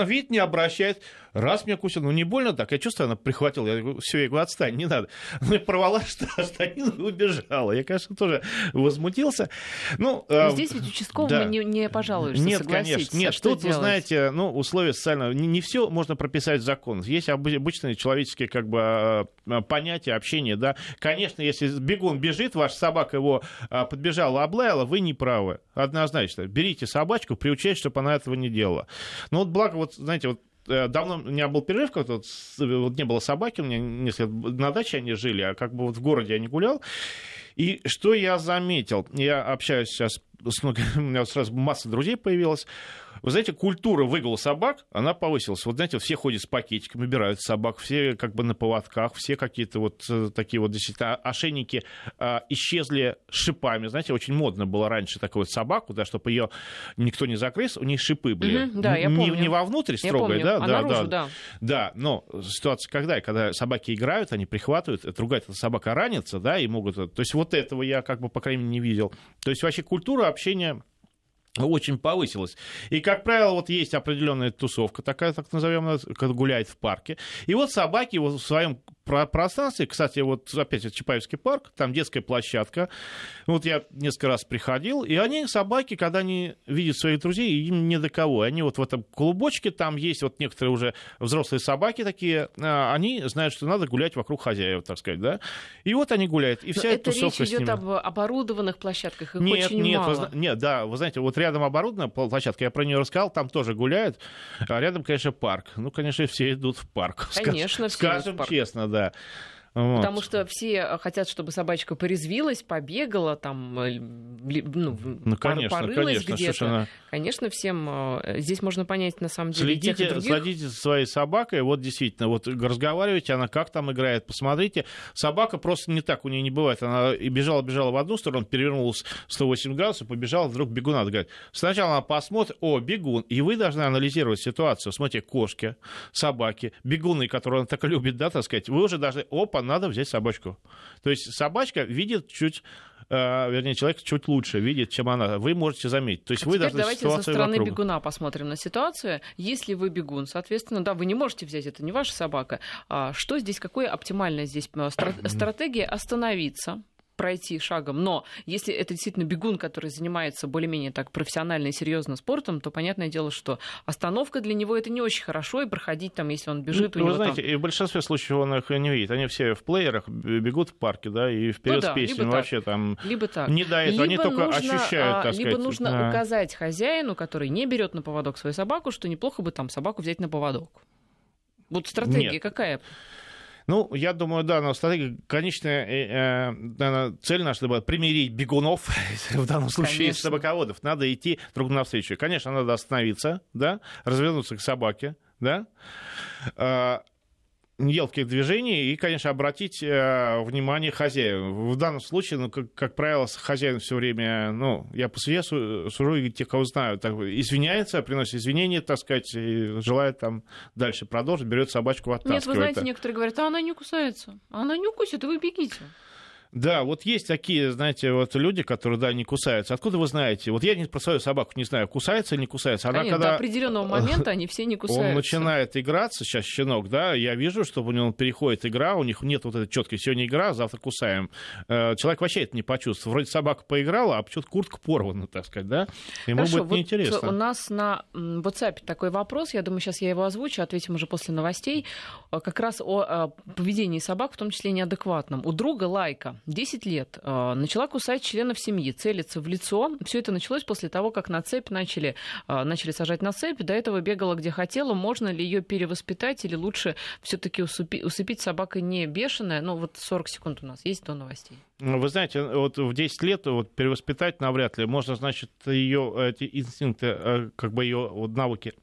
Видит, не обращает. Раз меня кусил, ну не больно так. Я чувствую, она прихватила. Я говорю, все, я говорю, отстань, не надо. *laughs* Она порвала штанину и убежала. Я, конечно, тоже возмутился. Ну, э, Здесь ведь участковому да. не, не пожалуешься, Нет, конечно. Нет, а что тут, делать? вы знаете, ну, условия социального... Не, не все можно прописать в закон. Есть обычные человеческие как бы э, понятия, общения, да. Конечно, если бегун бежит, ваша собака его подбежала, облаяла, вы не правы. Однозначно. Берите собачку, приучайте, чтобы она этого не делала. Но вот благо, вот, знаете, вот давно у меня был перерыв, как-то вот, не было собаки, у меня несколько на даче они жили, а как бы вот в городе я не гулял. И что я заметил? Я общаюсь сейчас *laughs* у меня сразу масса друзей появилась. Вы знаете, культура выгула собак, она повысилась. Вот знаете, все ходят с пакетиками, убирают собак, все как бы на поводках, все какие-то вот э, такие вот действительно ошейники а, исчезли шипами. Знаете, очень модно было раньше такую вот собаку, да, чтобы ее никто не закрыс, у нее шипы были. Mm-hmm, да, я не, помню. не вовнутрь строгой, да, а да, наружу, да, да. Да, но ситуация когда? Когда собаки играют, они прихватывают, другая эта собака ранится, да, и могут... То есть вот этого я как бы, по крайней мере, не видел. То есть вообще культура общения очень повысилась. И, как правило, вот есть определенная тусовка такая, так назовем, гуляет в парке. И вот собаки вот в своем пространстве, кстати, вот опять вот Чапаевский парк, там детская площадка. Вот я несколько раз приходил, и они, собаки, когда они видят своих друзей, им не до кого. Они вот в этом клубочке, там есть вот некоторые уже взрослые собаки такие, а, они знают, что надо гулять вокруг хозяев, так сказать, да. И вот они гуляют, и вся эта тусовка речь идет об оборудованных площадках, их нет, очень нет, мало. Вы, нет, да, вы знаете, вот рядом оборудованная площадка, я про нее рассказал, там тоже гуляют, а рядом, конечно, парк. Ну, конечно, все идут в парк. *laughs* Конечно, скажем, все идут в парк. честно, да. Вот. Потому что все хотят, чтобы собачка порезвилась, побегала, там, э, ну, ну конечно, порылась конечно, где-то. Она... Конечно, всем э, здесь можно понять, на самом деле, Следите, тех других... следите за своей собакой, вот действительно, вот разговаривайте, она как там играет, посмотрите. Собака просто не так у нее не бывает. Она и бежала, бежала в одну сторону, перевернулась 108 градусов, побежала, вдруг бегуна. Говорит, сначала она посмотрит, о, бегун, и вы должны анализировать ситуацию. Смотрите, кошки, собаки, бегуны, которые она так любит, да, так сказать, вы уже должны, опа, надо взять собачку. То есть собачка видит чуть э, вернее, человек чуть лучше видит, чем она. Вы можете заметить. То есть а вы должны давайте со стороны вокруг. бегуна посмотрим на ситуацию. Если вы бегун, соответственно, да, вы не можете взять, это не ваша собака. А что здесь, какое оптимальная здесь э, *clears throat* стратегия остановиться? Пройти шагом. Но если это действительно бегун, который занимается более-менее так профессионально и серьезно спортом, то понятное дело, что остановка для него это не очень хорошо, и проходить там, если он бежит, ну, у Вы него знаете, там... и в большинстве случаев он их не видит. Они все в плеерах бегут в парке, да, и вперед ну, да, с песней. Вообще там либо так. не до этого, либо они только нужно, ощущают, так Либо сказать. нужно да. указать хозяину, который не берет на поводок свою собаку, что неплохо бы там собаку взять на поводок. Вот стратегия Нет. какая? Ну, я думаю, да, но стратегия, конечная э, э, цель наша была примирить бегунов, *laughs* в данном случае Конечно. собаководов. Надо идти друг навстречу. Конечно, надо остановиться, да, развернуться к собаке, да, а, мелких движений и, конечно, обратить э, внимание хозяина. В данном случае, ну, как, как правило, хозяин все время, ну, я по себе сужу и тех, кого знаю, так, извиняется, приносит извинения, так сказать, и желает там дальше продолжить, берет собачку, оттаскивает. Нет, вы знаете, некоторые говорят, а она не кусается. А она не укусит, вы бегите. Да, вот есть такие, знаете, вот люди, которые, да, не кусаются. Откуда вы знаете? Вот я не, про свою собаку не знаю, кусается или не кусается. Она, Конечно, когда... До определенного момента они все не кусаются. Он начинает играться, сейчас щенок, да, я вижу, что у него переходит игра, у них нет вот этой четкой, сегодня игра, завтра кусаем. Э, человек вообще это не почувствует. Вроде собака поиграла, а почему-то куртка порвана, так сказать, да? Ему Хорошо, будет вот неинтересно. У нас на WhatsApp такой вопрос, я думаю, сейчас я его озвучу, ответим уже после новостей, э, как раз о э, поведении собак, в том числе неадекватном. У друга Лайка 10 лет а, начала кусать членов семьи, целиться в лицо. Все это началось после того, как на цепь начали, а, начали сажать на цепь. До этого бегала где хотела. Можно ли ее перевоспитать или лучше все-таки усыпить, собака не бешеная? Ну, вот 40 секунд у нас есть до новостей. Ну, вы знаете, вот в 10 лет вот, перевоспитать навряд ли. Можно, значит, ее эти инстинкты, э, как бы ее вот, навыки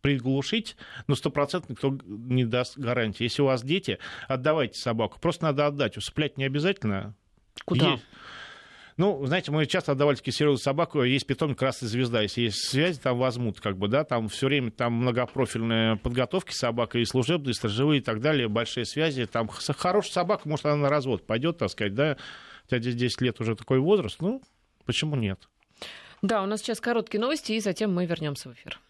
приглушить, но стопроцентно никто не даст гарантии. Если у вас дети, отдавайте собаку. Просто надо отдать. Усыплять не обязательно. Куда? Есть. Ну, знаете, мы часто отдавали такие собаку, есть питомник «Красная звезда», если есть связи, там возьмут, как бы, да, там все время там многопрофильные подготовки собака, и служебные, и сторожевые, и так далее, большие связи, там хорошая собака, может, она на развод пойдет, так сказать, да, у тебя здесь 10 лет уже такой возраст, ну, почему нет? Да, у нас сейчас короткие новости, и затем мы вернемся в эфир.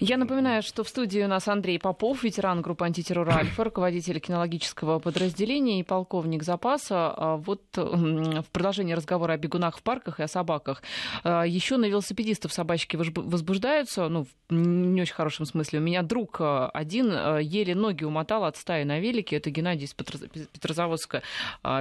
Я напоминаю, что в студии у нас Андрей Попов, ветеран группы антитеррора «Альфа», руководитель кинологического подразделения и полковник запаса. А вот в продолжении разговора о бегунах в парках и о собаках. А, Еще на велосипедистов собачки возбуждаются, ну, в не очень хорошем смысле. У меня друг а, один еле ноги умотал от стаи на велике. Это Геннадий из Петрозаводска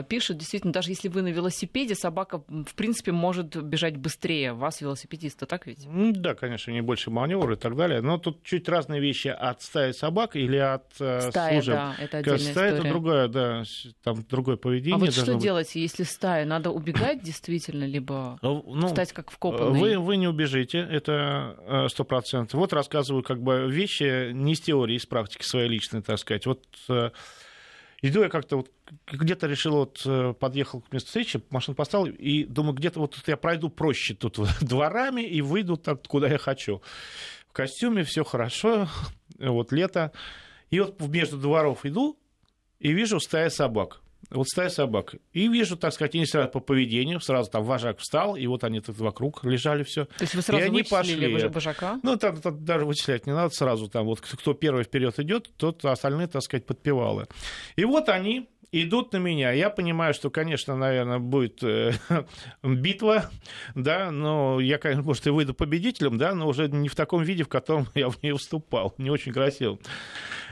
пишет. Действительно, даже если вы на велосипеде, собака, в принципе, может бежать быстрее вас, велосипедиста, так ведь? Да, конечно, не больше маневр и так далее. Но тут чуть разные вещи от стаи собак или от э, стая, служеб. да, это отдельная Стая история. это другое, да, там другое поведение. А вот что быть. делать, если стая? Надо убегать действительно, либо э, ну, стать как вкопанный? Вы, вы не убежите, это э, сто процентов. Вот рассказываю как бы вещи не из теории, из практики своей личной, так сказать. Вот Иду я как-то вот где-то решил, вот подъехал к месту встречи, машину поставил, и думаю, где-то вот я пройду проще тут *laughs* дворами и выйду так, куда я хочу костюме, все хорошо, *laughs* вот лето. И вот между дворов иду и вижу стая собак. Вот стая собак. И вижу, так сказать, не сразу по поведению, сразу там вожак встал, и вот они тут вокруг лежали все. То есть вы сразу и они пошли. вожака? Ну, там, там даже вычислять не надо сразу, там вот кто первый вперед идет, тот остальные, так сказать, подпевалы. И вот они идут на меня. Я понимаю, что, конечно, наверное, будет э, *laughs* битва, да, но я, конечно, может, и выйду победителем, да, но уже не в таком виде, в котором *laughs* я в ней выступал. Не очень красиво.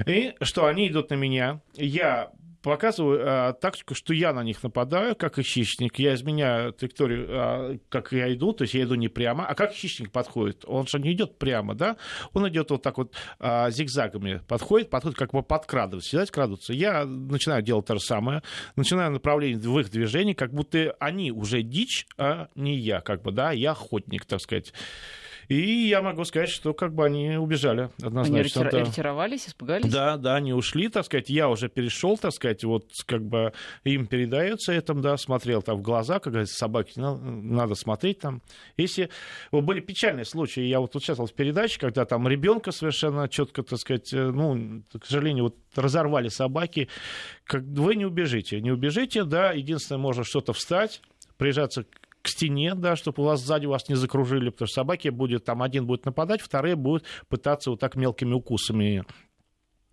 И что они идут на меня, я показываю а, тактику, что я на них нападаю, как и хищник. Я изменяю траекторию, а, как я иду, то есть я иду не прямо. А как хищник подходит? Он же не идет прямо, да? Он идет вот так вот а, зигзагами, подходит, подходит, как бы подкрадывается. Сидать, крадутся. Я начинаю делать то же самое, начинаю направление в их движение, как будто они уже дичь, а не я, как бы, да, я охотник, так сказать. И я могу сказать, что как бы они убежали однозначно. Они ретира- ретировались, испугались? Да, да, они ушли, так сказать. Я уже перешел, так сказать, вот как бы им передается это, да, смотрел там в глаза, как говорится, собаки надо смотреть там. Если вот были печальные случаи, я вот участвовал в передаче, когда там ребенка совершенно четко, так сказать, э, ну, к сожалению, вот разорвали собаки. Как, вы не убежите, не убежите, да, единственное, можно что-то встать, прижаться к стене, да, чтобы у вас сзади вас не закружили, потому что собаки будет, там один будет нападать, вторые будут пытаться вот так мелкими укусами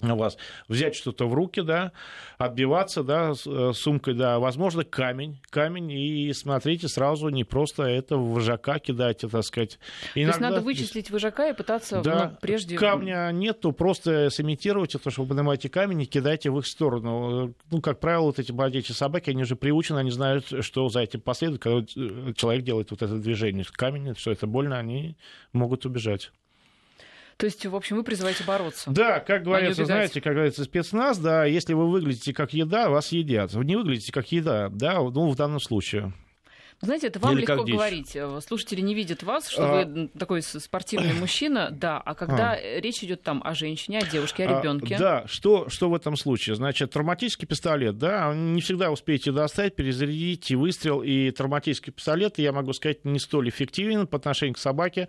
вас взять что-то в руки, да, отбиваться, да, э, сумкой, да, возможно, камень, камень, и смотрите, сразу не просто это в вожака кидайте, так сказать. Иногда... То есть надо вычислить вожака и пытаться да, ну, прежде... камня нету, просто сымитируйте то, что вы поднимаете камень и кидаете в их сторону. Ну, как правило, вот эти бродячие собаки, они уже приучены, они знают, что за этим последует, когда э, человек делает вот это движение. Камень, что это больно, они могут убежать. То есть, в общем, вы призываете бороться. Да, как а говорится, знаете, как говорится, спецназ, да, если вы выглядите как еда, вас едят. Вы не выглядите как еда, да, ну, в данном случае. Знаете, это вам Или легко говорить. Слушатели не видят вас, что а... вы такой спортивный *coughs* мужчина, да. А когда а... речь идет там о женщине, о девушке, о ребенке. А, да, что, что в этом случае? Значит, травматический пистолет, да, не всегда успеете достать, перезарядить и выстрел. И травматический пистолет, я могу сказать, не столь эффективен по отношению к собаке.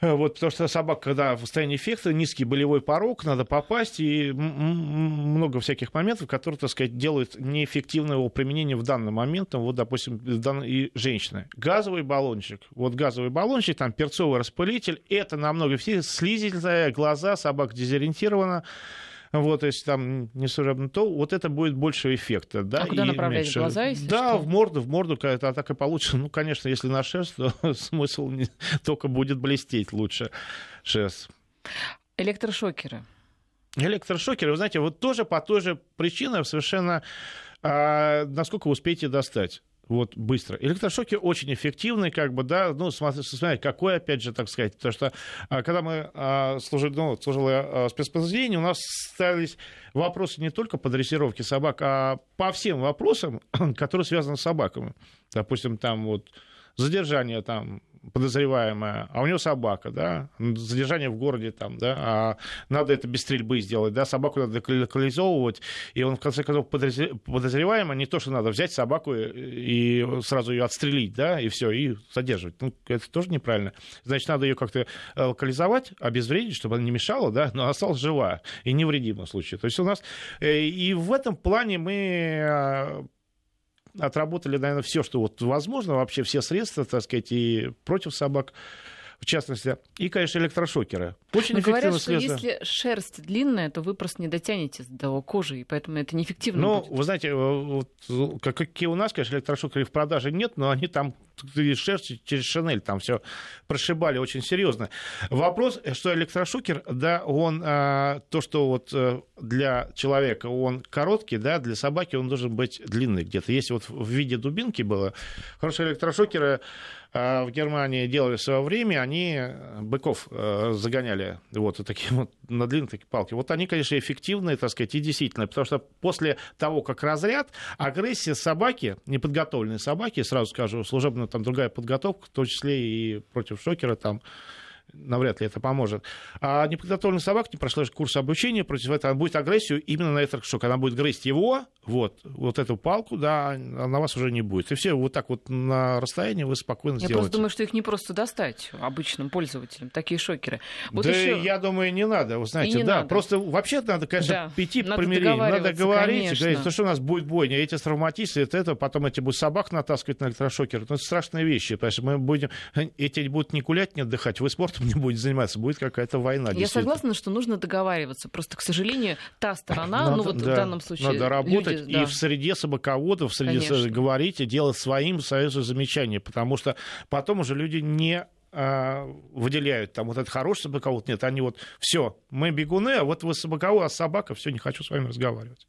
Э, вот, потому что собака, когда в состоянии эффекта, низкий болевой порог, надо попасть, и много всяких моментов, которые, так сказать, делают неэффективное его применение в данный момент, вот, допустим, и женщины. Газовый баллончик, вот газовый баллончик, там перцовый распылитель, это намного все слизительное, глаза, собака дезориентирована, вот, если там не служебно, то вот это будет больше эффекта. Да, а куда направлять меньше. глаза, если Да, что? в морду, в морду, когда атака получится. Ну, конечно, если на шерсть, то *laughs* смысл не... только будет блестеть лучше шерсть. Электрошокеры. Электрошокеры, вы знаете, вот тоже по той же причине совершенно а, насколько вы успеете достать вот быстро. Электрошоки очень эффективны, как бы, да, ну, смотрите, смотрите какой, опять же, так сказать, потому что а, когда мы а, служили, ну, служили а, спецподразделение, у нас ставились вопросы не только по дрессировке собак, а по всем вопросам, *coughs* которые связаны с собаками. Допустим, там вот задержание там подозреваемая, а у него собака, да, задержание в городе там, да, а надо это без стрельбы сделать, да, собаку надо локализовывать, и он, в конце концов, подозреваемый, не то, что надо взять собаку и сразу ее отстрелить, да, и все, и задерживать. Ну, это тоже неправильно. Значит, надо ее как-то локализовать, обезвредить, чтобы она не мешала, да, но осталась жива и невредима в случае. То есть у нас э, и в этом плане мы а, отработали, наверное, все, что вот возможно, вообще все средства, так сказать, и против собак в частности, и, конечно, электрошокеры. Очень Но говорят, что средство. если шерсть длинная, то вы просто не дотянете до кожи, и поэтому это неэффективно Ну, будет. вы знаете, э, вот, какие у нас, конечно, электрошокеры в продаже нет, но они там шерсть через Шинель там все прошибали очень серьезно. Вопрос, что электрошокер, да, он, а, то, что вот э, для человека он короткий, да, для собаки он должен быть длинный где-то. Если вот в виде дубинки было, хорошие электрошокеры, а, в Германии делали в свое время, они быков э, загоняли вот такие вот на длинные такие палки. Вот они, конечно, эффективные, так сказать, и действительно, потому что после того, как разряд, агрессия собаки, неподготовленной собаки, сразу скажу, служебная там другая подготовка, в том числе и против шокера там, навряд ли это поможет. А неподготовленный собак не прошла курс обучения против этого, она будет агрессию именно на этот шок. Она будет грызть его, вот, вот эту палку, да, а на вас уже не будет. И все вот так вот на расстоянии вы спокойно я сделаете. Я просто думаю, что их не просто достать обычным пользователям, такие шокеры. Вот да еще... я думаю, не надо, вы знаете, да, надо. просто вообще надо, конечно, да. пяти надо примирить, надо говорить, конечно. говорить, что, что у нас будет бойня, эти травматисты, это, это, потом эти будут собак натаскивать на электрошокер, это страшные вещи, потому что мы будем, эти будут не гулять, не отдыхать, вы спортом не будете заниматься, будет какая-то война. Я согласна, что нужно договариваться. Просто, к сожалению, та сторона, надо, ну вот да, в данном случае... Надо работать люди, да. и в среде собаководов, в среде Конечно. говорить и делать своим союзу замечания, потому что потом уже люди не а, выделяют там вот это хороший собаковод, нет, они вот все, мы бегуны, а вот вы собаковод, а собака, все, не хочу с вами разговаривать.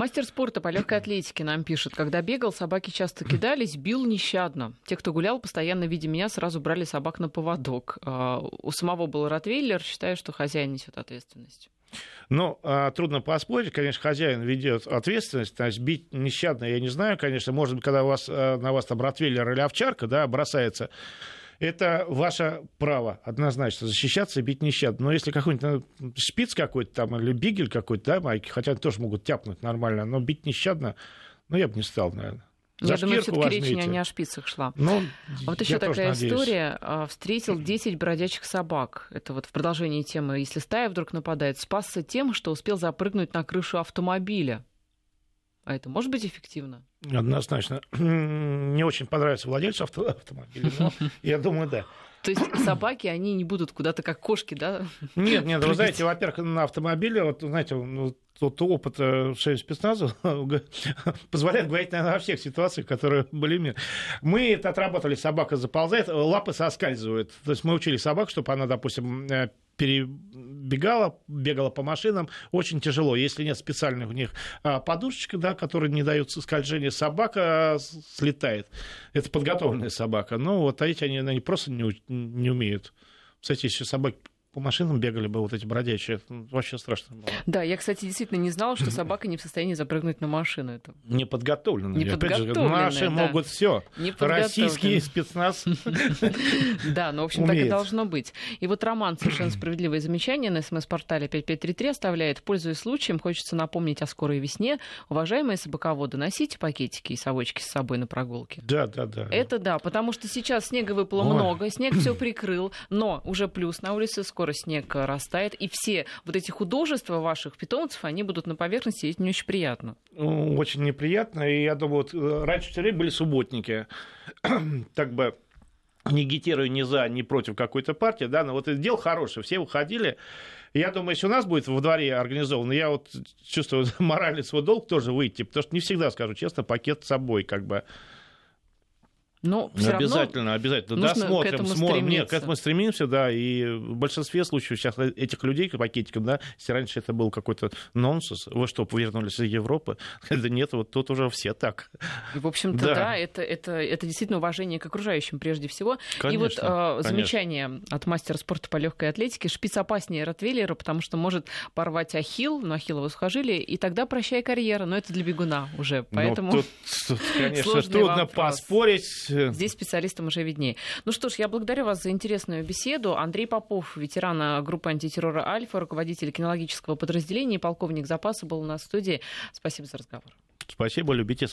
Мастер спорта по легкой атлетике нам пишет. Когда бегал, собаки часто кидались, бил нещадно. Те, кто гулял, постоянно, видя меня, сразу брали собак на поводок. А, у самого был ротвейлер. Считаю, что хозяин несет ответственность. Ну, а, трудно поспорить, конечно, хозяин ведет ответственность, то есть бить нещадно, я не знаю, конечно, может быть, когда у вас, э, на вас там ротвейлер или овчарка, да, бросается, это ваше право однозначно защищаться и бить нещадно. Но если какой-нибудь ну, шпиц какой-то там или бигель какой-то, да, майки, хотя они тоже могут тяпнуть нормально, но бить нещадно, ну, я бы не стал, наверное. За я думаю, все-таки речь не, не о шпицах шла. Ну, а вот еще такая история. А, встретил 10 бродячих собак. Это вот в продолжении темы. Если стая вдруг нападает, спасся тем, что успел запрыгнуть на крышу автомобиля. А это может быть эффективно? Однозначно. *clears throat* Не очень понравится владельцу авто- автомобиля, но *laughs* я думаю, да. То есть собаки, они не будут куда-то как кошки, да? Нет, нет, вы знаете, во-первых, на автомобиле, вот, знаете, ну, тот опыт э, шеи спецназа *laughs* позволяет говорить, наверное, во всех ситуациях, которые были Мы это отработали, собака заползает, лапы соскальзывают. То есть мы учили собаку, чтобы она, допустим, э, перебегала, бегала по машинам, очень тяжело. Если нет специальных у них а, подушечек, да, которые не дают скольжения, собака слетает. Это подготовленная собака. Но вот эти они, они просто не, не умеют. Кстати, еще собаки по машинам бегали бы вот эти бродячие. Это вообще страшно было. Да, я, кстати, действительно не знала, что *clears throat* собака не в состоянии запрыгнуть на машину. Это... Неподготовленная. Неподготовленная. Опять же, наши да. могут все. Российский спецназ. *laughs* Да, ну, в общем, так и должно быть. И вот Роман совершенно справедливое замечание на смс-портале 5533 оставляет. Пользуясь случаем, хочется напомнить о скорой весне. Уважаемые собаководы, носите пакетики и совочки с собой на прогулке. Да, да, да. Это да, потому что сейчас снега выпало много, снег все прикрыл, но уже плюс на улице скоро скоро снег растает, и все вот эти художества ваших питомцев, они будут на поверхности, и это не очень приятно. Ну, очень неприятно, и я думаю, вот э, раньше все время были субботники, *clears throat* так бы не агитирую ни за, ни против какой-то партии, да, но вот это дело хорошее, все выходили, я думаю, если у нас будет во дворе организовано, я вот чувствую *laughs* моральный свой долг тоже выйти, потому что не всегда, скажу честно, пакет с собой как бы но все обязательно, обязательно. Да, смотрим, смотрим. Нет, к этому стремимся, да. И в большинстве случаев сейчас этих людей пакетиком, да, если раньше это был какой-то нонсенс, вы что, вернулись из Европы? *laughs* Это нет, вот тут уже все так. И, в общем-то, да, да это, это, это действительно уважение к окружающим прежде всего. Конечно, и вот э, замечание от мастера спорта по легкой атлетике. Шпиц опаснее Ротвейлера, потому что может порвать ахилл, ну, ахиллово сухожилие, и тогда прощай карьера. Но это для бегуна уже. Ну, Поэтому... тут, тут, конечно, *laughs* трудно вопрос. поспорить Здесь специалистам уже виднее. Ну что ж, я благодарю вас за интересную беседу. Андрей Попов, ветеран группы антитеррора «Альфа», руководитель кинологического подразделения, полковник запаса был у нас в студии. Спасибо за разговор. Спасибо, любите